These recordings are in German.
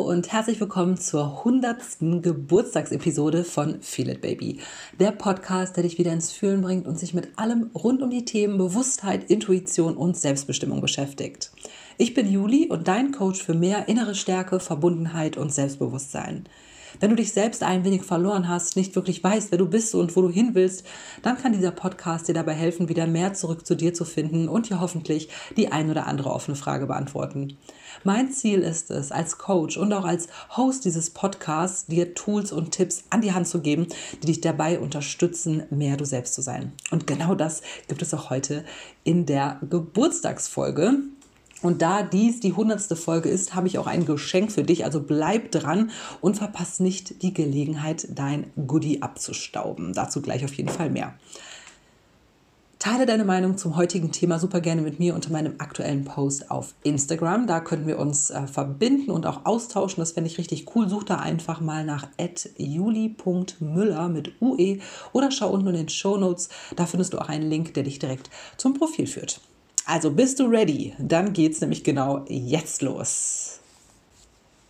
und herzlich willkommen zur 100. Geburtstagsepisode von Feel It Baby. Der Podcast, der dich wieder ins Fühlen bringt und sich mit allem rund um die Themen Bewusstheit, Intuition und Selbstbestimmung beschäftigt. Ich bin Juli und dein Coach für mehr innere Stärke, Verbundenheit und Selbstbewusstsein. Wenn du dich selbst ein wenig verloren hast, nicht wirklich weißt, wer du bist und wo du hin willst, dann kann dieser Podcast dir dabei helfen, wieder mehr zurück zu dir zu finden und dir hoffentlich die ein oder andere offene Frage beantworten. Mein Ziel ist es, als Coach und auch als Host dieses Podcasts dir Tools und Tipps an die Hand zu geben, die dich dabei unterstützen, mehr du selbst zu sein. Und genau das gibt es auch heute in der Geburtstagsfolge. Und da dies die hundertste Folge ist, habe ich auch ein Geschenk für dich. Also bleib dran und verpass nicht die Gelegenheit, dein Goodie abzustauben. Dazu gleich auf jeden Fall mehr. Teile deine Meinung zum heutigen Thema super gerne mit mir unter meinem aktuellen Post auf Instagram. Da können wir uns äh, verbinden und auch austauschen. Das fände ich richtig cool. Such da einfach mal nach juli.müller mit UE oder schau unten in den Show Notes. Da findest du auch einen Link, der dich direkt zum Profil führt. Also bist du ready? Dann geht's nämlich genau jetzt los.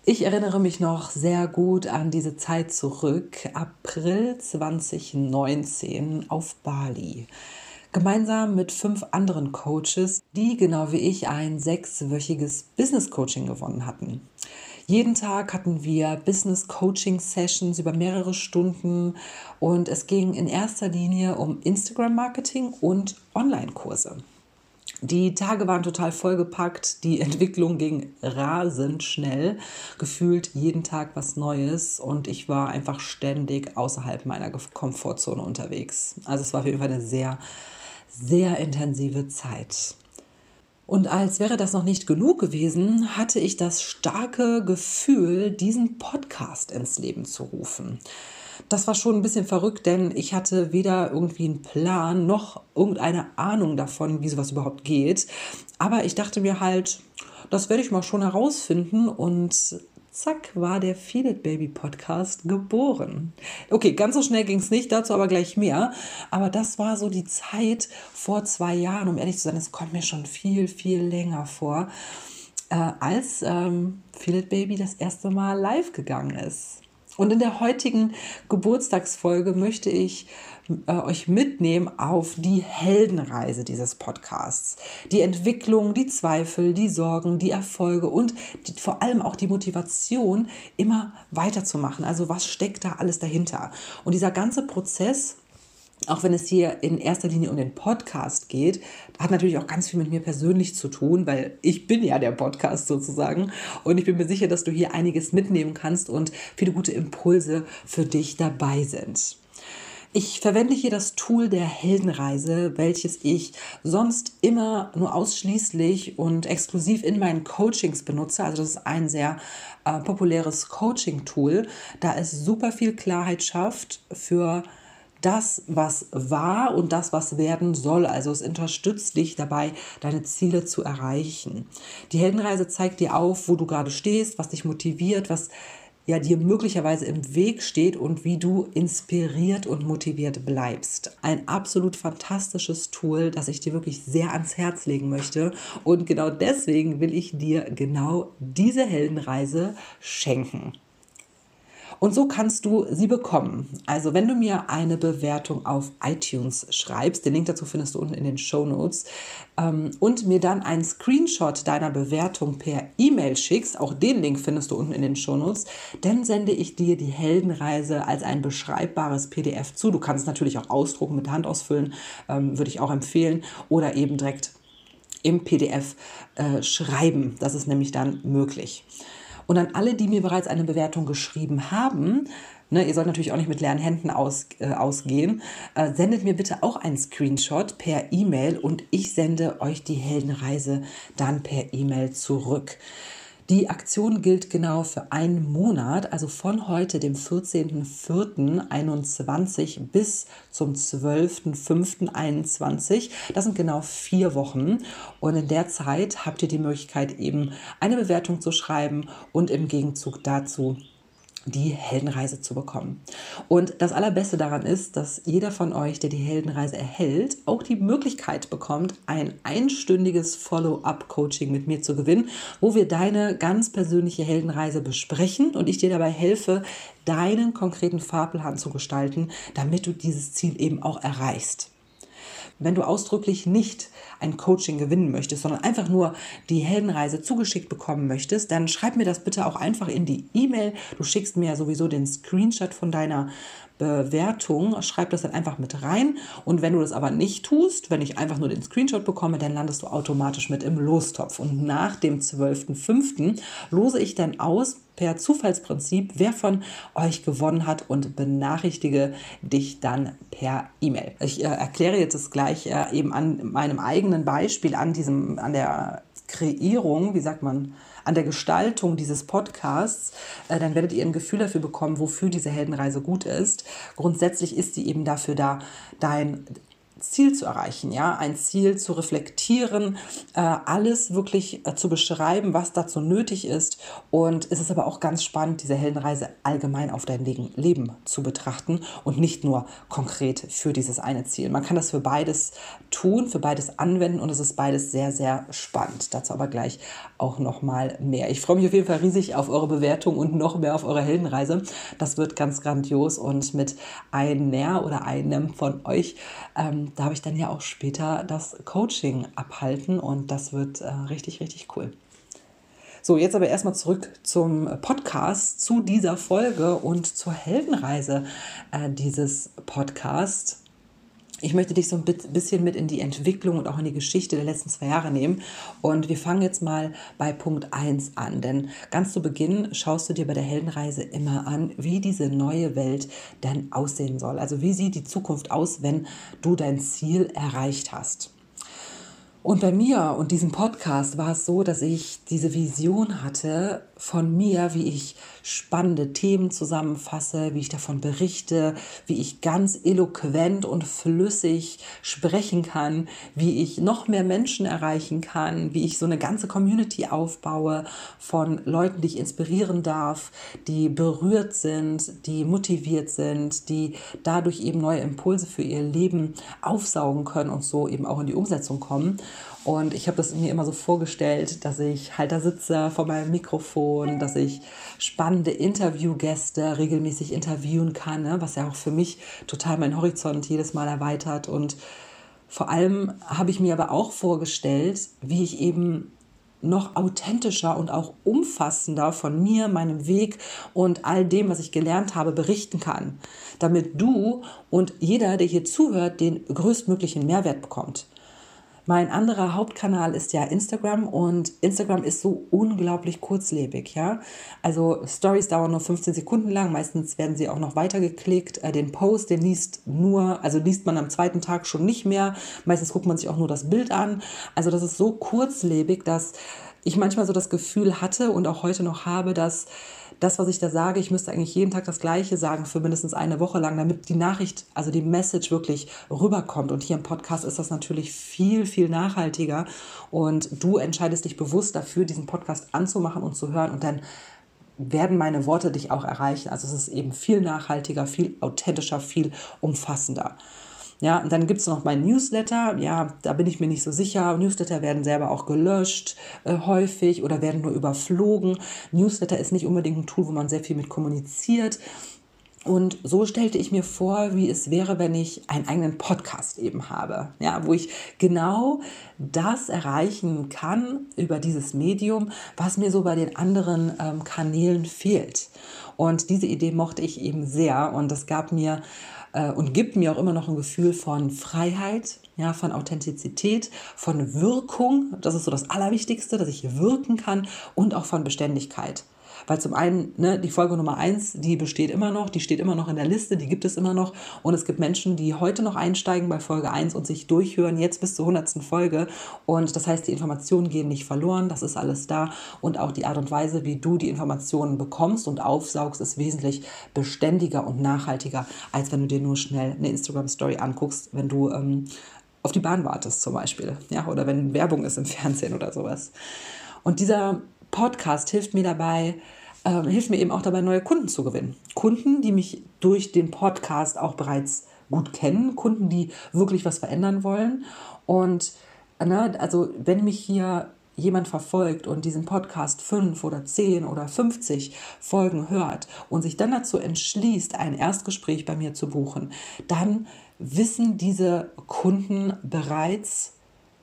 Ich erinnere mich noch sehr gut an diese Zeit zurück, April 2019 auf Bali gemeinsam mit fünf anderen Coaches, die genau wie ich ein sechswöchiges Business Coaching gewonnen hatten. Jeden Tag hatten wir Business Coaching Sessions über mehrere Stunden und es ging in erster Linie um Instagram Marketing und Online-Kurse. Die Tage waren total vollgepackt, die Entwicklung ging rasend schnell, gefühlt jeden Tag was Neues und ich war einfach ständig außerhalb meiner Komfortzone unterwegs. Also es war auf jeden Fall eine sehr sehr intensive Zeit. Und als wäre das noch nicht genug gewesen, hatte ich das starke Gefühl, diesen Podcast ins Leben zu rufen. Das war schon ein bisschen verrückt, denn ich hatte weder irgendwie einen Plan noch irgendeine Ahnung davon, wie sowas überhaupt geht. Aber ich dachte mir halt, das werde ich mal schon herausfinden und zack, war der Feel It Baby Podcast geboren. Okay, ganz so schnell ging es nicht, dazu aber gleich mehr. Aber das war so die Zeit vor zwei Jahren, um ehrlich zu sein, es kommt mir schon viel, viel länger vor, äh, als ähm, Feel It Baby das erste Mal live gegangen ist. Und in der heutigen Geburtstagsfolge möchte ich äh, euch mitnehmen auf die Heldenreise dieses Podcasts. Die Entwicklung, die Zweifel, die Sorgen, die Erfolge und die, vor allem auch die Motivation, immer weiterzumachen. Also was steckt da alles dahinter? Und dieser ganze Prozess auch wenn es hier in erster Linie um den Podcast geht, hat natürlich auch ganz viel mit mir persönlich zu tun, weil ich bin ja der Podcast sozusagen. Und ich bin mir sicher, dass du hier einiges mitnehmen kannst und viele gute Impulse für dich dabei sind. Ich verwende hier das Tool der Heldenreise, welches ich sonst immer nur ausschließlich und exklusiv in meinen Coachings benutze. Also das ist ein sehr äh, populäres Coaching-Tool, da es super viel Klarheit schafft für das, was war und das, was werden soll. Also es unterstützt dich dabei, deine Ziele zu erreichen. Die Heldenreise zeigt dir auf, wo du gerade stehst, was dich motiviert, was ja dir möglicherweise im Weg steht und wie du inspiriert und motiviert bleibst. Ein absolut fantastisches Tool, das ich dir wirklich sehr ans Herz legen möchte und genau deswegen will ich dir genau diese Heldenreise schenken. Und so kannst du sie bekommen. Also wenn du mir eine Bewertung auf iTunes schreibst, den Link dazu findest du unten in den Show Notes, ähm, und mir dann einen Screenshot deiner Bewertung per E-Mail schickst, auch den Link findest du unten in den Show Notes, dann sende ich dir die Heldenreise als ein beschreibbares PDF zu. Du kannst natürlich auch ausdrucken, mit Hand ausfüllen, ähm, würde ich auch empfehlen, oder eben direkt im PDF äh, schreiben. Das ist nämlich dann möglich. Und an alle, die mir bereits eine Bewertung geschrieben haben, ne, ihr sollt natürlich auch nicht mit leeren Händen aus, äh, ausgehen, äh, sendet mir bitte auch einen Screenshot per E-Mail und ich sende euch die Heldenreise dann per E-Mail zurück. Die Aktion gilt genau für einen Monat, also von heute, dem 14.04.21 bis zum 12.05.21. Das sind genau vier Wochen. Und in der Zeit habt ihr die Möglichkeit, eben eine Bewertung zu schreiben und im Gegenzug dazu die Heldenreise zu bekommen. Und das Allerbeste daran ist, dass jeder von euch, der die Heldenreise erhält, auch die Möglichkeit bekommt, ein einstündiges Follow-up-Coaching mit mir zu gewinnen, wo wir deine ganz persönliche Heldenreise besprechen und ich dir dabei helfe, deinen konkreten Fahrplan zu gestalten, damit du dieses Ziel eben auch erreichst. Wenn du ausdrücklich nicht ein Coaching gewinnen möchtest, sondern einfach nur die Heldenreise zugeschickt bekommen möchtest, dann schreib mir das bitte auch einfach in die E-Mail. Du schickst mir ja sowieso den Screenshot von deiner Bewertung, schreib das dann einfach mit rein. Und wenn du das aber nicht tust, wenn ich einfach nur den Screenshot bekomme, dann landest du automatisch mit im Lostopf. Und nach dem 12.05. lose ich dann aus per Zufallsprinzip, wer von euch gewonnen hat und benachrichtige dich dann per E-Mail. Ich äh, erkläre jetzt das gleich äh, eben an meinem eigenen Beispiel, an diesem, an der Kreierung, wie sagt man, an der Gestaltung dieses Podcasts, äh, dann werdet ihr ein Gefühl dafür bekommen, wofür diese Heldenreise gut ist. Grundsätzlich ist sie eben dafür da, dein Ziel zu erreichen, ja, ein Ziel zu reflektieren, äh, alles wirklich äh, zu beschreiben, was dazu nötig ist. Und es ist aber auch ganz spannend, diese Heldenreise allgemein auf dein Leben zu betrachten und nicht nur konkret für dieses eine Ziel. Man kann das für beides tun, für beides anwenden und es ist beides sehr, sehr spannend. Dazu aber gleich auch noch mal mehr. Ich freue mich auf jeden Fall riesig auf eure Bewertung und noch mehr auf eure Heldenreise. Das wird ganz grandios und mit einer oder einem von euch ähm, da habe ich dann ja auch später das Coaching abhalten und das wird äh, richtig, richtig cool. So, jetzt aber erstmal zurück zum Podcast, zu dieser Folge und zur Heldenreise äh, dieses Podcasts. Ich möchte dich so ein bisschen mit in die Entwicklung und auch in die Geschichte der letzten zwei Jahre nehmen. Und wir fangen jetzt mal bei Punkt 1 an. Denn ganz zu Beginn schaust du dir bei der Heldenreise immer an, wie diese neue Welt dann aussehen soll. Also wie sieht die Zukunft aus, wenn du dein Ziel erreicht hast. Und bei mir und diesem Podcast war es so, dass ich diese Vision hatte von mir, wie ich spannende Themen zusammenfasse, wie ich davon berichte, wie ich ganz eloquent und flüssig sprechen kann, wie ich noch mehr Menschen erreichen kann, wie ich so eine ganze Community aufbaue von Leuten, die ich inspirieren darf, die berührt sind, die motiviert sind, die dadurch eben neue Impulse für ihr Leben aufsaugen können und so eben auch in die Umsetzung kommen. Und ich habe das mir immer so vorgestellt, dass ich halt da sitze vor meinem Mikrofon, dass ich spannende Interviewgäste regelmäßig interviewen kann, ne? was ja auch für mich total meinen Horizont jedes Mal erweitert. Und vor allem habe ich mir aber auch vorgestellt, wie ich eben noch authentischer und auch umfassender von mir, meinem Weg und all dem, was ich gelernt habe, berichten kann, damit du und jeder, der hier zuhört, den größtmöglichen Mehrwert bekommt. Mein anderer Hauptkanal ist ja Instagram und Instagram ist so unglaublich kurzlebig, ja. Also Stories dauern nur 15 Sekunden lang, meistens werden sie auch noch weitergeklickt. Äh, den Post, den liest nur, also liest man am zweiten Tag schon nicht mehr. Meistens guckt man sich auch nur das Bild an. Also das ist so kurzlebig, dass ich manchmal so das Gefühl hatte und auch heute noch habe, dass das, was ich da sage, ich müsste eigentlich jeden Tag das Gleiche sagen für mindestens eine Woche lang, damit die Nachricht, also die Message wirklich rüberkommt. Und hier im Podcast ist das natürlich viel, viel nachhaltiger. Und du entscheidest dich bewusst dafür, diesen Podcast anzumachen und zu hören. Und dann werden meine Worte dich auch erreichen. Also es ist eben viel nachhaltiger, viel authentischer, viel umfassender. Ja, und dann gibt es noch mein Newsletter. Ja, da bin ich mir nicht so sicher. Newsletter werden selber auch gelöscht äh, häufig oder werden nur überflogen. Newsletter ist nicht unbedingt ein Tool, wo man sehr viel mit kommuniziert. Und so stellte ich mir vor, wie es wäre, wenn ich einen eigenen Podcast eben habe, ja, wo ich genau das erreichen kann über dieses Medium, was mir so bei den anderen ähm, Kanälen fehlt. Und diese Idee mochte ich eben sehr und das gab mir äh, und gibt mir auch immer noch ein Gefühl von Freiheit, ja, von Authentizität, von Wirkung. Das ist so das Allerwichtigste, dass ich wirken kann und auch von Beständigkeit. Weil zum einen, ne, die Folge Nummer eins, die besteht immer noch, die steht immer noch in der Liste, die gibt es immer noch. Und es gibt Menschen, die heute noch einsteigen bei Folge 1 und sich durchhören, jetzt bis zur 100. Folge. Und das heißt, die Informationen gehen nicht verloren, das ist alles da. Und auch die Art und Weise, wie du die Informationen bekommst und aufsaugst, ist wesentlich beständiger und nachhaltiger, als wenn du dir nur schnell eine Instagram-Story anguckst, wenn du ähm, auf die Bahn wartest zum Beispiel. Ja, oder wenn Werbung ist im Fernsehen oder sowas. Und dieser Podcast hilft mir dabei, äh, hilft mir eben auch dabei, neue Kunden zu gewinnen. Kunden, die mich durch den Podcast auch bereits gut kennen, Kunden, die wirklich was verändern wollen. Und ne, also wenn mich hier jemand verfolgt und diesen Podcast fünf oder zehn oder 50 Folgen hört und sich dann dazu entschließt, ein Erstgespräch bei mir zu buchen, dann wissen diese Kunden bereits,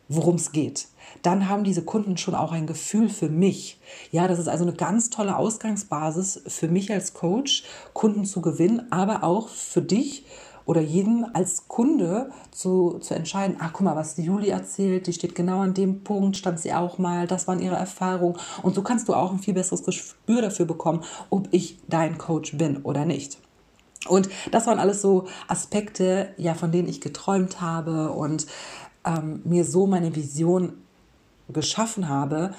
worum es geht. Dann haben diese Kunden schon auch ein Gefühl für mich. Ja, das ist also eine ganz tolle Ausgangsbasis für mich als Coach, Kunden zu gewinnen, aber auch für dich oder jeden als Kunde zu, zu entscheiden, ach guck mal, was die Juli erzählt, die steht genau an dem Punkt, stand sie auch mal, das waren ihre Erfahrungen. Und so kannst du auch ein viel besseres Gespür dafür bekommen, ob ich dein Coach bin oder nicht. Und das waren alles so Aspekte, ja, von denen ich geträumt habe und ähm, mir so meine Vision geschaffen habe,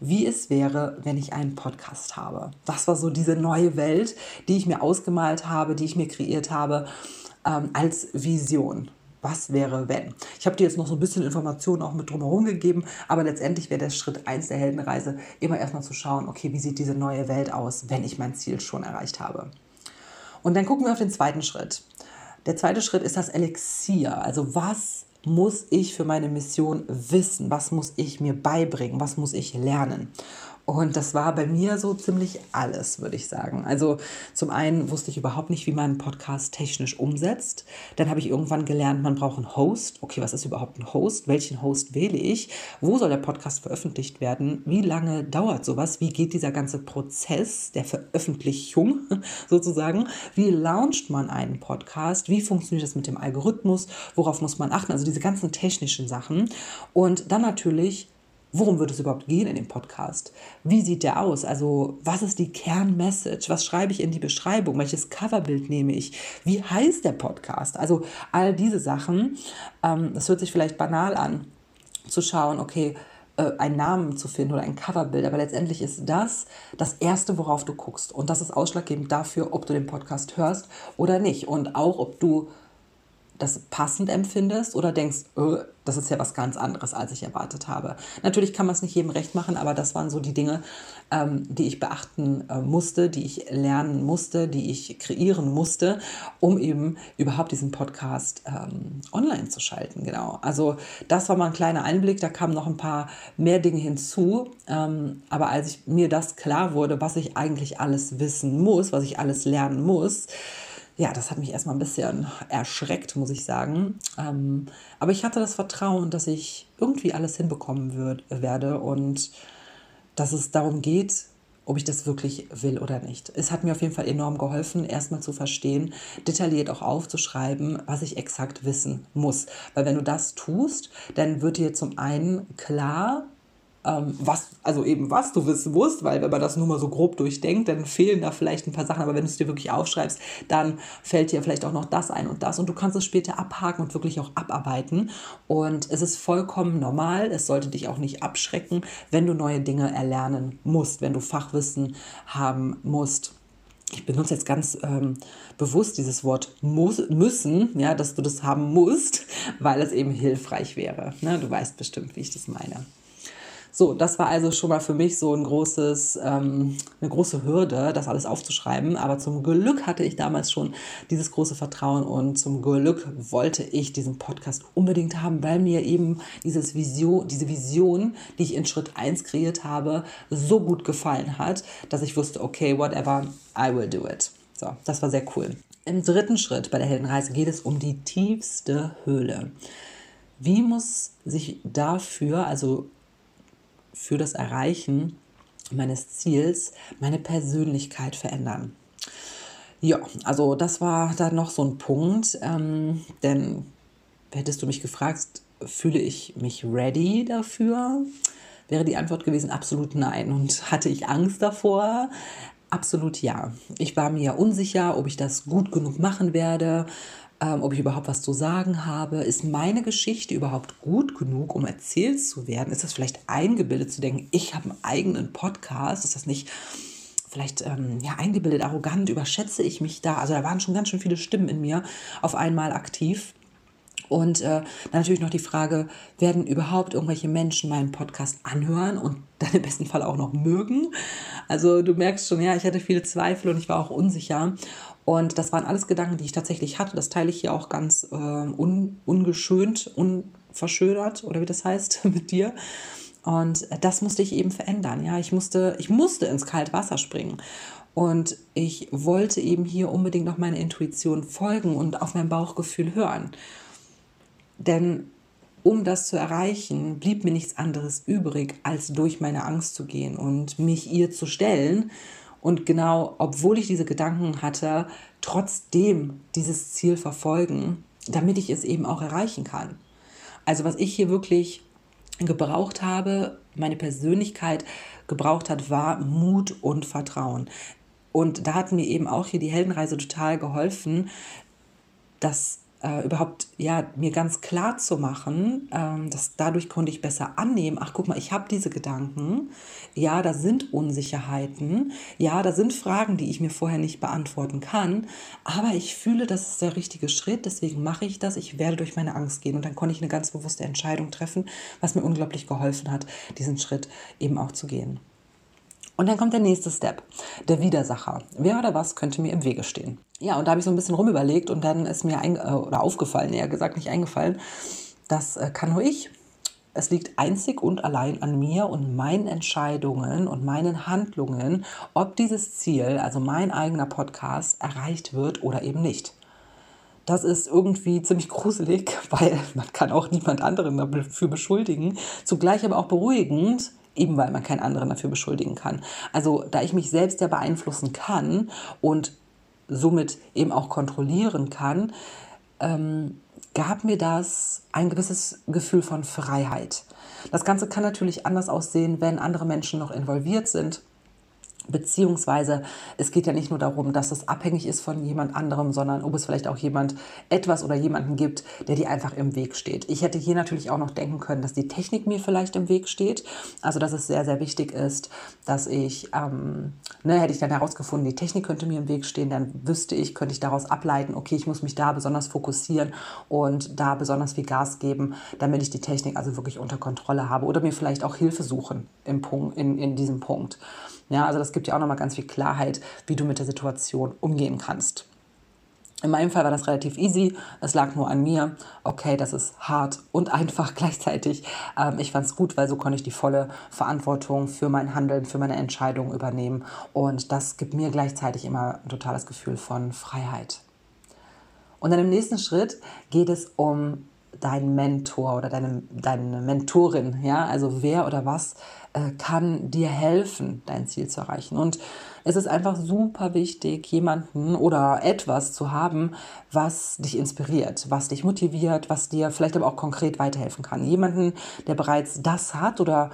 wie es wäre, wenn ich einen Podcast habe. Das war so diese neue Welt, die ich mir ausgemalt habe, die ich mir kreiert habe ähm, als Vision. Was wäre, wenn? Ich habe dir jetzt noch so ein bisschen Informationen auch mit drumherum gegeben, aber letztendlich wäre der Schritt 1 der Heldenreise immer erstmal zu schauen, okay, wie sieht diese neue Welt aus, wenn ich mein Ziel schon erreicht habe. Und dann gucken wir auf den zweiten Schritt. Der zweite Schritt ist das Elixier. Also was muss ich für meine Mission wissen? Was muss ich mir beibringen? Was muss ich lernen? Und das war bei mir so ziemlich alles, würde ich sagen. Also zum einen wusste ich überhaupt nicht, wie man einen Podcast technisch umsetzt. Dann habe ich irgendwann gelernt, man braucht einen Host. Okay, was ist überhaupt ein Host? Welchen Host wähle ich? Wo soll der Podcast veröffentlicht werden? Wie lange dauert sowas? Wie geht dieser ganze Prozess der Veröffentlichung sozusagen? Wie launcht man einen Podcast? Wie funktioniert das mit dem Algorithmus? Worauf muss man achten? Also diese ganzen technischen Sachen. Und dann natürlich Worum wird es überhaupt gehen in dem Podcast? Wie sieht der aus? Also, was ist die Kernmessage? Was schreibe ich in die Beschreibung? Welches Coverbild nehme ich? Wie heißt der Podcast? Also, all diese Sachen, ähm, das hört sich vielleicht banal an, zu schauen, okay, äh, einen Namen zu finden oder ein Coverbild, aber letztendlich ist das das Erste, worauf du guckst. Und das ist ausschlaggebend dafür, ob du den Podcast hörst oder nicht. Und auch, ob du das passend empfindest oder denkst, oh, das ist ja was ganz anderes, als ich erwartet habe. Natürlich kann man es nicht jedem recht machen, aber das waren so die Dinge, ähm, die ich beachten äh, musste, die ich lernen musste, die ich kreieren musste, um eben überhaupt diesen Podcast ähm, online zu schalten. Genau. Also das war mal ein kleiner Einblick. Da kamen noch ein paar mehr Dinge hinzu. Ähm, aber als ich, mir das klar wurde, was ich eigentlich alles wissen muss, was ich alles lernen muss, ja, das hat mich erstmal ein bisschen erschreckt, muss ich sagen. Ähm, aber ich hatte das Vertrauen, dass ich irgendwie alles hinbekommen würd, werde und dass es darum geht, ob ich das wirklich will oder nicht. Es hat mir auf jeden Fall enorm geholfen, erstmal zu verstehen, detailliert auch aufzuschreiben, was ich exakt wissen muss. Weil wenn du das tust, dann wird dir zum einen klar, ähm, was, also eben was du wissen musst, weil wenn man das nur mal so grob durchdenkt, dann fehlen da vielleicht ein paar Sachen, aber wenn du es dir wirklich aufschreibst, dann fällt dir vielleicht auch noch das ein und das und du kannst es später abhaken und wirklich auch abarbeiten und es ist vollkommen normal, es sollte dich auch nicht abschrecken, wenn du neue Dinge erlernen musst, wenn du Fachwissen haben musst ich benutze jetzt ganz ähm, bewusst dieses Wort muss, müssen, ja, dass du das haben musst, weil es eben hilfreich wäre. Ne? Du weißt bestimmt, wie ich das meine. So, das war also schon mal für mich so ein großes, ähm, eine große Hürde, das alles aufzuschreiben. Aber zum Glück hatte ich damals schon dieses große Vertrauen und zum Glück wollte ich diesen Podcast unbedingt haben, weil mir eben dieses Vision, diese Vision, die ich in Schritt 1 kreiert habe, so gut gefallen hat, dass ich wusste, okay, whatever, I will do it. So, das war sehr cool. Im dritten Schritt bei der Heldenreise geht es um die tiefste Höhle. Wie muss sich dafür, also für das Erreichen meines Ziels meine Persönlichkeit verändern. Ja, also das war dann noch so ein Punkt, ähm, denn hättest du mich gefragt, fühle ich mich ready dafür? Wäre die Antwort gewesen absolut nein. Und hatte ich Angst davor? Absolut ja. Ich war mir unsicher, ob ich das gut genug machen werde ähm, ob ich überhaupt was zu sagen habe. Ist meine Geschichte überhaupt gut genug, um erzählt zu werden? Ist das vielleicht eingebildet zu denken, ich habe einen eigenen Podcast? Ist das nicht vielleicht ähm, ja, eingebildet, arrogant? Überschätze ich mich da? Also da waren schon ganz schön viele Stimmen in mir auf einmal aktiv. Und äh, natürlich noch die Frage, werden überhaupt irgendwelche Menschen meinen Podcast anhören und dann im besten Fall auch noch mögen? Also du merkst schon, ja, ich hatte viele Zweifel und ich war auch unsicher. Und das waren alles Gedanken, die ich tatsächlich hatte. Das teile ich hier auch ganz äh, un, ungeschönt, unverschönert oder wie das heißt mit dir. Und das musste ich eben verändern. Ja, ich musste, ich musste ins kalte Wasser springen. Und ich wollte eben hier unbedingt noch meiner Intuition folgen und auf mein Bauchgefühl hören. Denn um das zu erreichen, blieb mir nichts anderes übrig, als durch meine Angst zu gehen und mich ihr zu stellen. Und genau, obwohl ich diese Gedanken hatte, trotzdem dieses Ziel verfolgen, damit ich es eben auch erreichen kann. Also was ich hier wirklich gebraucht habe, meine Persönlichkeit gebraucht hat, war Mut und Vertrauen. Und da hat mir eben auch hier die Heldenreise total geholfen, dass äh, überhaupt ja mir ganz klar zu machen, ähm, dass dadurch konnte ich besser annehmen, ach guck mal, ich habe diese Gedanken, ja, da sind Unsicherheiten, ja, da sind Fragen, die ich mir vorher nicht beantworten kann, aber ich fühle, das ist der richtige Schritt, deswegen mache ich das, ich werde durch meine Angst gehen. Und dann konnte ich eine ganz bewusste Entscheidung treffen, was mir unglaublich geholfen hat, diesen Schritt eben auch zu gehen. Und dann kommt der nächste Step, der Widersacher. Wer oder was könnte mir im Wege stehen? Ja, und da habe ich so ein bisschen rumüberlegt und dann ist mir ein, äh, oder aufgefallen, eher gesagt nicht eingefallen, das äh, kann nur ich. Es liegt einzig und allein an mir und meinen Entscheidungen und meinen Handlungen, ob dieses Ziel, also mein eigener Podcast, erreicht wird oder eben nicht. Das ist irgendwie ziemlich gruselig, weil man kann auch niemand anderen dafür beschuldigen. Zugleich aber auch beruhigend, eben weil man keinen anderen dafür beschuldigen kann. Also da ich mich selbst ja beeinflussen kann und somit eben auch kontrollieren kann, ähm, gab mir das ein gewisses Gefühl von Freiheit. Das Ganze kann natürlich anders aussehen, wenn andere Menschen noch involviert sind Beziehungsweise es geht ja nicht nur darum, dass es abhängig ist von jemand anderem, sondern ob es vielleicht auch jemand etwas oder jemanden gibt, der dir einfach im Weg steht. Ich hätte hier natürlich auch noch denken können, dass die Technik mir vielleicht im Weg steht. Also dass es sehr, sehr wichtig ist, dass ich, ähm, ne, hätte ich dann herausgefunden, die Technik könnte mir im Weg stehen, dann wüsste ich, könnte ich daraus ableiten, okay, ich muss mich da besonders fokussieren und da besonders viel Gas geben, damit ich die Technik also wirklich unter Kontrolle habe oder mir vielleicht auch Hilfe suchen im Punkt, in, in diesem Punkt. Ja, also das gibt ja auch nochmal ganz viel Klarheit, wie du mit der Situation umgehen kannst. In meinem Fall war das relativ easy. Es lag nur an mir. Okay, das ist hart und einfach gleichzeitig. Ähm, ich fand es gut, weil so konnte ich die volle Verantwortung für mein Handeln, für meine Entscheidungen übernehmen. Und das gibt mir gleichzeitig immer ein totales Gefühl von Freiheit. Und dann im nächsten Schritt geht es um deinen Mentor oder deine, deine Mentorin. Ja, also wer oder was kann dir helfen, dein Ziel zu erreichen. Und es ist einfach super wichtig, jemanden oder etwas zu haben, was dich inspiriert, was dich motiviert, was dir vielleicht aber auch konkret weiterhelfen kann. Jemanden, der bereits das hat oder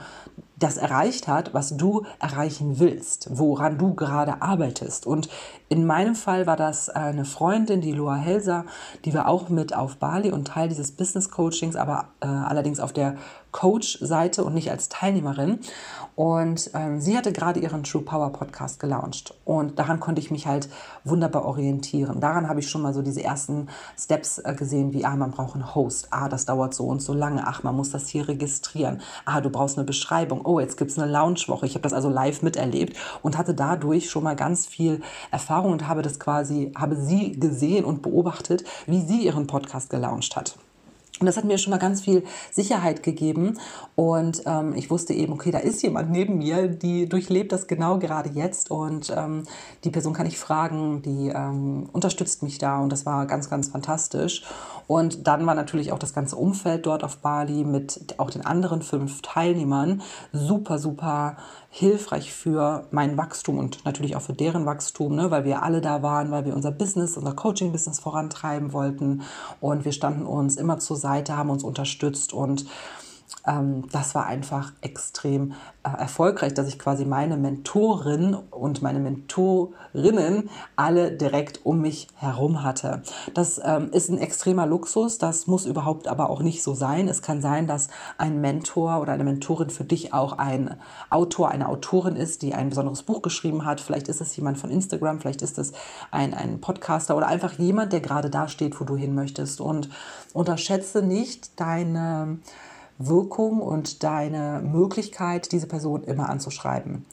das erreicht hat, was du erreichen willst, woran du gerade arbeitest. Und in meinem Fall war das eine Freundin, die Loa Helser, die war auch mit auf Bali und Teil dieses Business Coachings, aber äh, allerdings auf der Coach-Seite und nicht als Teilnehmerin. Und ähm, sie hatte gerade ihren True Power Podcast gelauncht. Und daran konnte ich mich halt wunderbar orientieren. Daran habe ich schon mal so diese ersten Steps äh, gesehen, wie, ah, man braucht einen Host. Ah, das dauert so und so lange. Ach, man muss das hier registrieren. Ah, du brauchst eine Beschreibung. Oh, jetzt gibt es eine Launchwoche. Ich habe das also live miterlebt und hatte dadurch schon mal ganz viel Erfahrung und habe das quasi, habe sie gesehen und beobachtet, wie sie ihren Podcast gelauncht hat. Und das hat mir schon mal ganz viel Sicherheit gegeben. Und ähm, ich wusste eben, okay, da ist jemand neben mir, die durchlebt das genau gerade jetzt. Und ähm, die Person kann ich fragen, die ähm, unterstützt mich da. Und das war ganz, ganz fantastisch. Und dann war natürlich auch das ganze Umfeld dort auf Bali mit auch den anderen fünf Teilnehmern super, super hilfreich für mein Wachstum und natürlich auch für deren Wachstum, ne, weil wir alle da waren, weil wir unser Business, unser Coaching-Business vorantreiben wollten. Und wir standen uns immer zur Seite, haben uns unterstützt und ähm, das war einfach extrem äh, erfolgreich, dass ich quasi meine Mentorin und meine Mentorinnen alle direkt um mich herum hatte. Das ähm, ist ein extremer Luxus, das muss überhaupt aber auch nicht so sein. Es kann sein, dass ein Mentor oder eine Mentorin für dich auch ein Autor, eine Autorin ist, die ein besonderes Buch geschrieben hat. Vielleicht ist es jemand von Instagram, vielleicht ist es ein, ein Podcaster oder einfach jemand, der gerade da steht, wo du hin möchtest. Und unterschätze nicht deine Wirkung und deine Möglichkeit, diese Person immer anzuschreiben.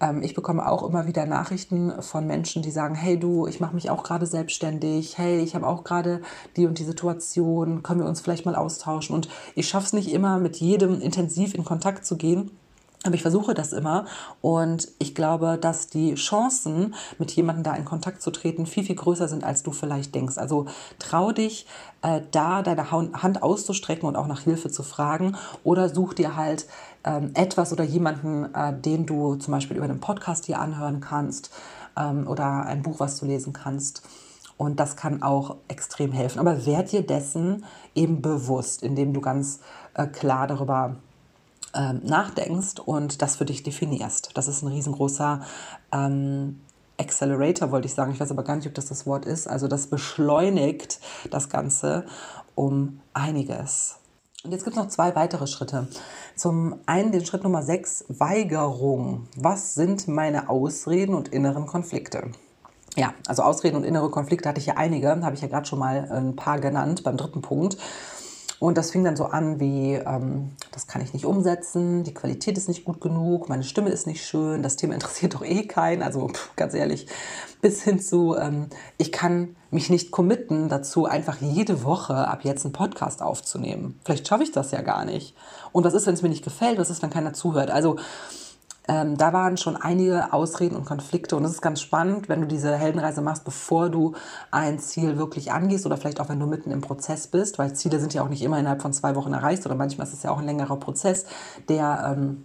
Ähm, ich bekomme auch immer wieder Nachrichten von Menschen, die sagen, hey du, ich mache mich auch gerade selbstständig, hey, ich habe auch gerade die und die Situation, können wir uns vielleicht mal austauschen. Und ich schaffe es nicht immer, mit jedem intensiv in Kontakt zu gehen. Aber ich versuche das immer und ich glaube, dass die Chancen, mit jemandem da in Kontakt zu treten, viel, viel größer sind, als du vielleicht denkst. Also trau dich, äh, da deine Hand auszustrecken und auch nach Hilfe zu fragen oder such dir halt ähm, etwas oder jemanden, äh, den du zum Beispiel über den Podcast hier anhören kannst ähm, oder ein Buch, was du lesen kannst. Und das kann auch extrem helfen. Aber werd dir dessen eben bewusst, indem du ganz äh, klar darüber ähm, nachdenkst und das für dich definierst. Das ist ein riesengroßer ähm, Accelerator, wollte ich sagen. Ich weiß aber gar nicht, ob das das Wort ist. Also das beschleunigt das Ganze um einiges. Und jetzt gibt es noch zwei weitere Schritte. Zum einen den Schritt Nummer 6, Weigerung. Was sind meine Ausreden und inneren Konflikte? Ja, also Ausreden und innere Konflikte hatte ich ja einige, habe ich ja gerade schon mal ein paar genannt beim dritten Punkt. Und das fing dann so an wie, ähm, das kann ich nicht umsetzen, die Qualität ist nicht gut genug, meine Stimme ist nicht schön, das Thema interessiert doch eh keinen. Also pff, ganz ehrlich, bis hin zu, ähm, ich kann mich nicht committen dazu, einfach jede Woche ab jetzt einen Podcast aufzunehmen. Vielleicht schaffe ich das ja gar nicht. Und was ist, wenn es mir nicht gefällt? Was ist, wenn keiner zuhört? Also ähm, da waren schon einige Ausreden und Konflikte und es ist ganz spannend, wenn du diese Heldenreise machst, bevor du ein Ziel wirklich angehst oder vielleicht auch wenn du mitten im Prozess bist, weil Ziele sind ja auch nicht immer innerhalb von zwei Wochen erreicht oder manchmal ist es ja auch ein längerer Prozess, der ähm,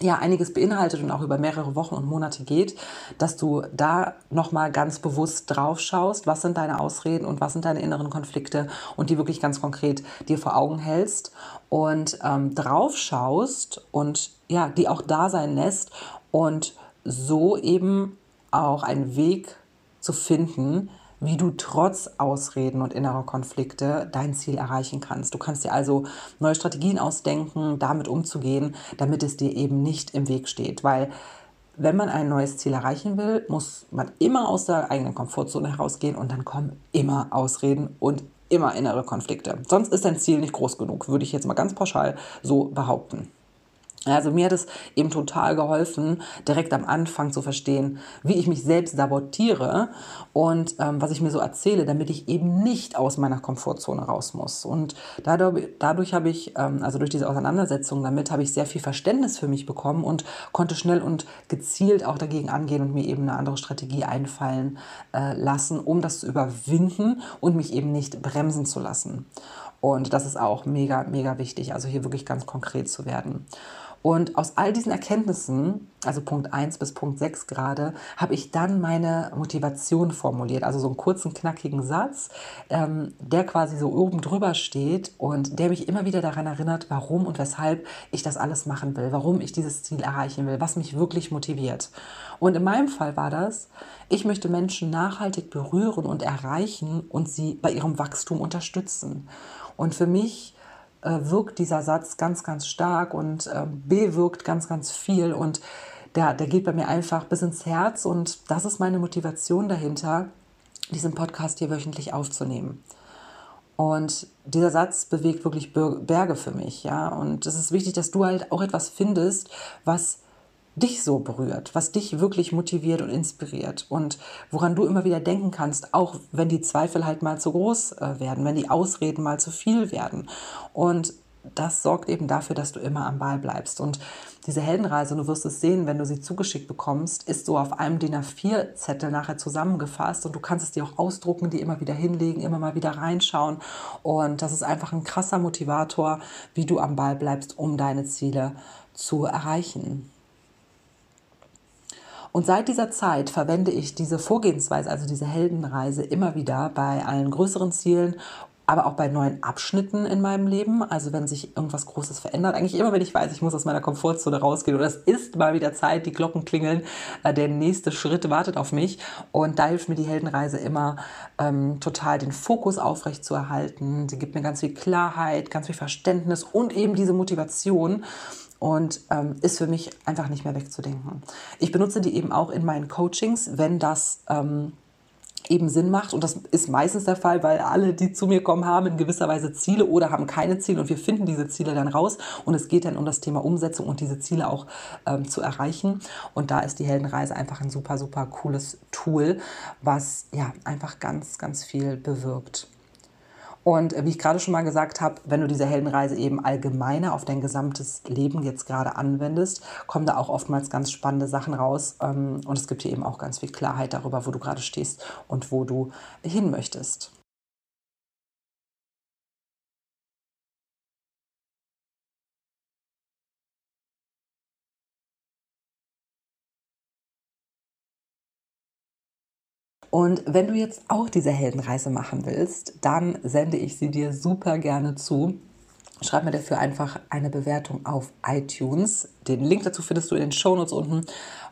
ja einiges beinhaltet und auch über mehrere Wochen und Monate geht, dass du da nochmal ganz bewusst drauf schaust, was sind deine Ausreden und was sind deine inneren Konflikte und die wirklich ganz konkret dir vor Augen hältst und ähm, drauf schaust und ja, die auch da sein lässt und so eben auch einen Weg zu finden, wie du trotz Ausreden und innerer Konflikte dein Ziel erreichen kannst. Du kannst dir also neue Strategien ausdenken, damit umzugehen, damit es dir eben nicht im Weg steht. Weil wenn man ein neues Ziel erreichen will, muss man immer aus der eigenen Komfortzone herausgehen und dann kommen immer Ausreden und immer innere Konflikte. Sonst ist dein Ziel nicht groß genug, würde ich jetzt mal ganz pauschal so behaupten. Also mir hat es eben total geholfen, direkt am Anfang zu verstehen, wie ich mich selbst sabotiere und ähm, was ich mir so erzähle, damit ich eben nicht aus meiner Komfortzone raus muss. Und dadurch, dadurch habe ich, ähm, also durch diese Auseinandersetzung damit, habe ich sehr viel Verständnis für mich bekommen und konnte schnell und gezielt auch dagegen angehen und mir eben eine andere Strategie einfallen äh, lassen, um das zu überwinden und mich eben nicht bremsen zu lassen. Und das ist auch mega, mega wichtig, also hier wirklich ganz konkret zu werden. Und aus all diesen Erkenntnissen, also Punkt 1 bis Punkt 6 gerade, habe ich dann meine Motivation formuliert. Also so einen kurzen, knackigen Satz, ähm, der quasi so oben drüber steht und der mich immer wieder daran erinnert, warum und weshalb ich das alles machen will, warum ich dieses Ziel erreichen will, was mich wirklich motiviert. Und in meinem Fall war das, ich möchte Menschen nachhaltig berühren und erreichen und sie bei ihrem Wachstum unterstützen. Und für mich wirkt dieser Satz ganz, ganz stark und äh, bewirkt ganz, ganz viel. Und der, der geht bei mir einfach bis ins Herz. Und das ist meine Motivation dahinter, diesen Podcast hier wöchentlich aufzunehmen. Und dieser Satz bewegt wirklich Berge für mich, ja. Und es ist wichtig, dass du halt auch etwas findest, was dich so berührt, was dich wirklich motiviert und inspiriert und woran du immer wieder denken kannst, auch wenn die Zweifel halt mal zu groß äh, werden, wenn die Ausreden mal zu viel werden. Und das sorgt eben dafür, dass du immer am Ball bleibst. Und diese Heldenreise, du wirst es sehen, wenn du sie zugeschickt bekommst, ist so auf einem DIN A4-Zettel nachher zusammengefasst und du kannst es dir auch ausdrucken, die immer wieder hinlegen, immer mal wieder reinschauen. Und das ist einfach ein krasser Motivator, wie du am Ball bleibst, um deine Ziele zu erreichen. Und seit dieser Zeit verwende ich diese Vorgehensweise, also diese Heldenreise, immer wieder bei allen größeren Zielen aber auch bei neuen Abschnitten in meinem Leben. Also wenn sich irgendwas Großes verändert. Eigentlich immer, wenn ich weiß, ich muss aus meiner Komfortzone rausgehen oder es ist mal wieder Zeit, die Glocken klingeln, äh, der nächste Schritt wartet auf mich. Und da hilft mir die Heldenreise immer ähm, total den Fokus aufrecht zu erhalten. Sie gibt mir ganz viel Klarheit, ganz viel Verständnis und eben diese Motivation und ähm, ist für mich einfach nicht mehr wegzudenken. Ich benutze die eben auch in meinen Coachings, wenn das ähm, eben Sinn macht. Und das ist meistens der Fall, weil alle, die zu mir kommen, haben in gewisser Weise Ziele oder haben keine Ziele und wir finden diese Ziele dann raus. Und es geht dann um das Thema Umsetzung und diese Ziele auch ähm, zu erreichen. Und da ist die Heldenreise einfach ein super, super cooles Tool, was ja einfach ganz, ganz viel bewirkt. Und wie ich gerade schon mal gesagt habe, wenn du diese Heldenreise eben allgemeiner auf dein gesamtes Leben jetzt gerade anwendest, kommen da auch oftmals ganz spannende Sachen raus. Ähm, und es gibt hier eben auch ganz viel Klarheit darüber, wo du gerade stehst und wo du hin möchtest. Und wenn du jetzt auch diese Heldenreise machen willst, dann sende ich sie dir super gerne zu. Schreib mir dafür einfach eine Bewertung auf iTunes. Den Link dazu findest du in den Shownotes unten.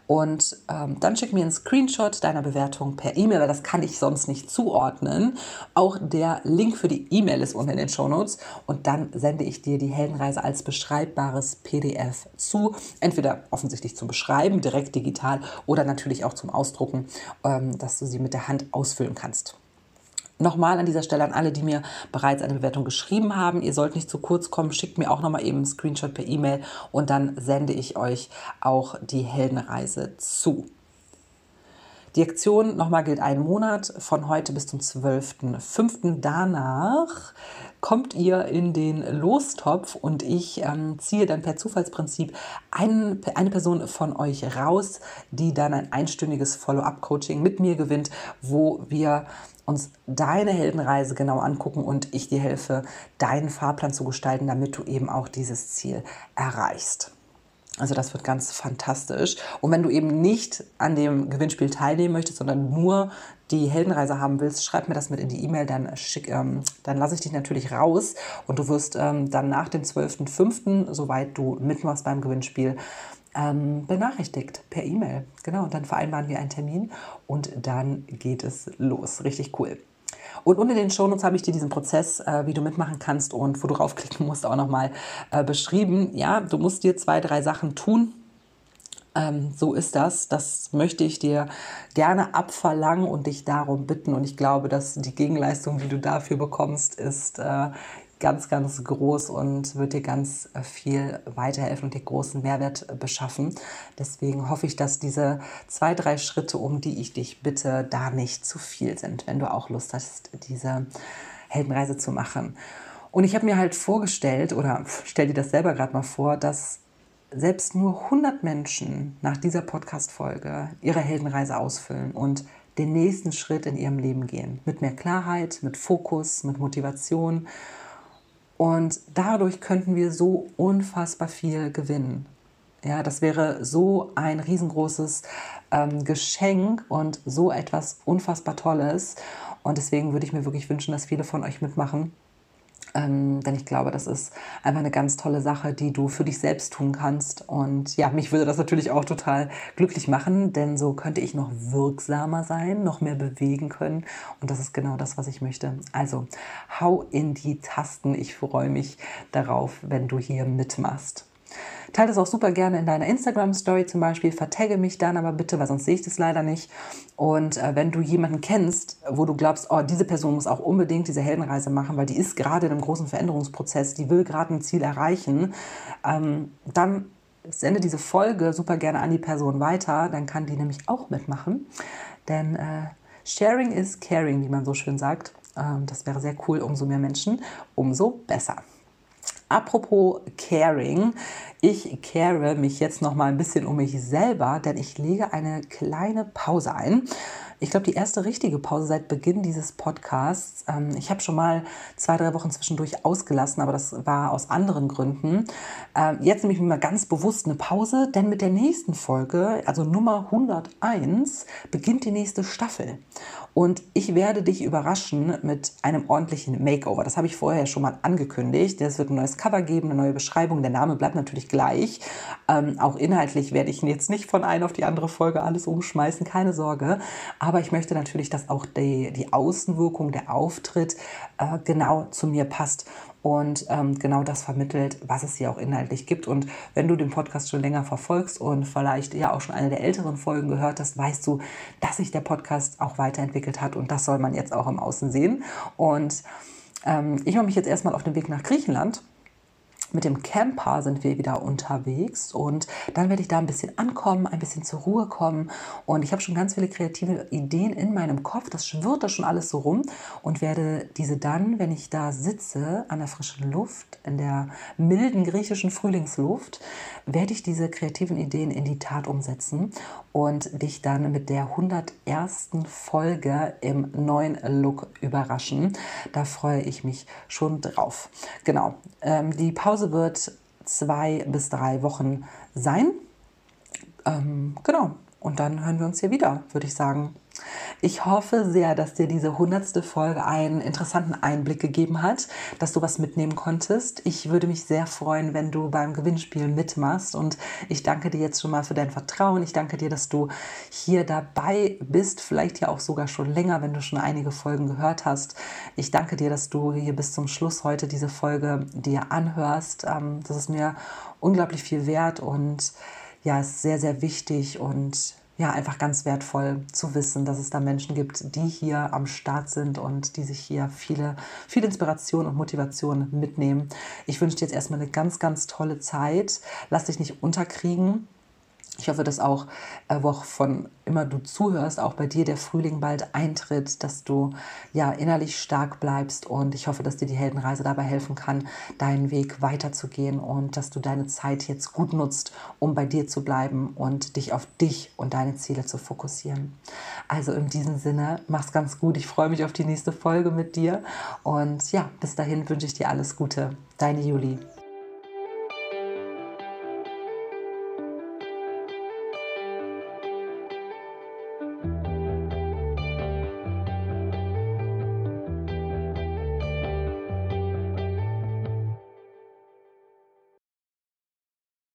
Und ähm, dann schick mir einen Screenshot deiner Bewertung per E-Mail, weil das kann ich sonst nicht zuordnen. Auch der Link für die E-Mail ist unten in den Show Notes. Und dann sende ich dir die Heldenreise als beschreibbares PDF zu. Entweder offensichtlich zum Beschreiben, direkt digital, oder natürlich auch zum Ausdrucken, ähm, dass du sie mit der Hand ausfüllen kannst. Nochmal an dieser Stelle an alle, die mir bereits eine Bewertung geschrieben haben. Ihr sollt nicht zu kurz kommen. Schickt mir auch nochmal eben einen Screenshot per E-Mail und dann sende ich euch auch die Heldenreise zu. Die Aktion nochmal gilt einen Monat von heute bis zum 12.05. Danach kommt ihr in den Lostopf und ich ähm, ziehe dann per Zufallsprinzip ein, eine Person von euch raus, die dann ein einstündiges Follow-up-Coaching mit mir gewinnt, wo wir uns deine Heldenreise genau angucken und ich dir helfe, deinen Fahrplan zu gestalten, damit du eben auch dieses Ziel erreichst. Also das wird ganz fantastisch. Und wenn du eben nicht an dem Gewinnspiel teilnehmen möchtest, sondern nur die Heldenreise haben willst, schreib mir das mit in die E-Mail, dann, ähm, dann lasse ich dich natürlich raus und du wirst ähm, dann nach dem 12.05., soweit du mitmachst beim Gewinnspiel, ähm, benachrichtigt per E-Mail. Genau, und dann vereinbaren wir einen Termin und dann geht es los. Richtig cool. Und unter den Shownotes habe ich dir diesen Prozess, äh, wie du mitmachen kannst und wo du raufklicken musst, auch nochmal äh, beschrieben. Ja, du musst dir zwei, drei Sachen tun. Ähm, so ist das. Das möchte ich dir gerne abverlangen und dich darum bitten. Und ich glaube, dass die Gegenleistung, die du dafür bekommst, ist äh, ganz, ganz groß und wird dir ganz viel weiterhelfen und dir großen Mehrwert beschaffen. Deswegen hoffe ich, dass diese zwei, drei Schritte, um die ich dich bitte, da nicht zu viel sind, wenn du auch Lust hast, diese Heldenreise zu machen. Und ich habe mir halt vorgestellt, oder stell dir das selber gerade mal vor, dass selbst nur 100 Menschen nach dieser Podcast-Folge ihre Heldenreise ausfüllen und den nächsten Schritt in ihrem Leben gehen. Mit mehr Klarheit, mit Fokus, mit Motivation und dadurch könnten wir so unfassbar viel gewinnen. Ja, das wäre so ein riesengroßes ähm, Geschenk und so etwas unfassbar Tolles. Und deswegen würde ich mir wirklich wünschen, dass viele von euch mitmachen ähm, denn ich glaube, das ist einfach eine ganz tolle Sache, die du für dich selbst tun kannst. Und ja, mich würde das natürlich auch total glücklich machen, denn so könnte ich noch wirksamer sein, noch mehr bewegen können. Und das ist genau das, was ich möchte. Also, hau in die Tasten. Ich freue mich darauf, wenn du hier mitmachst. Teile das auch super gerne in deiner Instagram-Story zum Beispiel. Vertagge mich dann aber bitte, weil sonst sehe ich das leider nicht. Und äh, wenn du jemanden kennst, wo du glaubst, oh, diese Person muss auch unbedingt diese Heldenreise machen, weil die ist gerade in einem großen Veränderungsprozess, die will gerade ein Ziel erreichen, ähm, dann sende diese Folge super gerne an die Person weiter. Dann kann die nämlich auch mitmachen. Denn äh, Sharing is caring, wie man so schön sagt. Ähm, das wäre sehr cool. Umso mehr Menschen, umso besser. Apropos Caring, ich care mich jetzt noch mal ein bisschen um mich selber, denn ich lege eine kleine Pause ein ich glaube, die erste richtige Pause seit Beginn dieses Podcasts. Ähm, ich habe schon mal zwei, drei Wochen zwischendurch ausgelassen, aber das war aus anderen Gründen. Ähm, jetzt nehme ich mir mal ganz bewusst eine Pause, denn mit der nächsten Folge, also Nummer 101, beginnt die nächste Staffel. Und ich werde dich überraschen mit einem ordentlichen Makeover. Das habe ich vorher schon mal angekündigt. Es wird ein neues Cover geben, eine neue Beschreibung. Der Name bleibt natürlich gleich. Ähm, auch inhaltlich werde ich jetzt nicht von einer auf die andere Folge alles umschmeißen, keine Sorge. Aber ich möchte natürlich, dass auch die, die Außenwirkung, der Auftritt äh, genau zu mir passt und ähm, genau das vermittelt, was es hier auch inhaltlich gibt. Und wenn du den Podcast schon länger verfolgst und vielleicht ja auch schon eine der älteren Folgen gehört hast, weißt du, dass sich der Podcast auch weiterentwickelt hat und das soll man jetzt auch im Außen sehen. Und ähm, ich mache mich jetzt erstmal auf den Weg nach Griechenland mit dem Camper sind wir wieder unterwegs und dann werde ich da ein bisschen ankommen, ein bisschen zur Ruhe kommen und ich habe schon ganz viele kreative Ideen in meinem Kopf. Das schwirrt da schon alles so rum und werde diese dann, wenn ich da sitze an der frischen Luft, in der milden griechischen Frühlingsluft, werde ich diese kreativen Ideen in die Tat umsetzen und dich dann mit der 101. Folge im neuen Look überraschen. Da freue ich mich schon drauf. Genau, ähm, die Pause Pause wird zwei bis drei Wochen sein. Ähm, genau. Und dann hören wir uns hier wieder, würde ich sagen. Ich hoffe sehr, dass dir diese hundertste Folge einen interessanten Einblick gegeben hat, dass du was mitnehmen konntest. Ich würde mich sehr freuen, wenn du beim Gewinnspiel mitmachst und ich danke dir jetzt schon mal für dein Vertrauen. Ich danke dir, dass du hier dabei bist, vielleicht ja auch sogar schon länger, wenn du schon einige Folgen gehört hast. Ich danke dir, dass du hier bis zum Schluss heute diese Folge dir anhörst. Ähm, das ist mir unglaublich viel wert und ja, ist sehr, sehr wichtig und ja, einfach ganz wertvoll zu wissen, dass es da Menschen gibt, die hier am Start sind und die sich hier viele, viel Inspiration und Motivation mitnehmen. Ich wünsche dir jetzt erstmal eine ganz, ganz tolle Zeit. Lass dich nicht unterkriegen. Ich hoffe, dass auch, äh, wo auch von immer du zuhörst, auch bei dir der Frühling bald eintritt, dass du ja innerlich stark bleibst und ich hoffe, dass dir die Heldenreise dabei helfen kann, deinen Weg weiterzugehen und dass du deine Zeit jetzt gut nutzt, um bei dir zu bleiben und dich auf dich und deine Ziele zu fokussieren. Also in diesem Sinne, mach's ganz gut. Ich freue mich auf die nächste Folge mit dir und ja, bis dahin wünsche ich dir alles Gute. Deine Julie.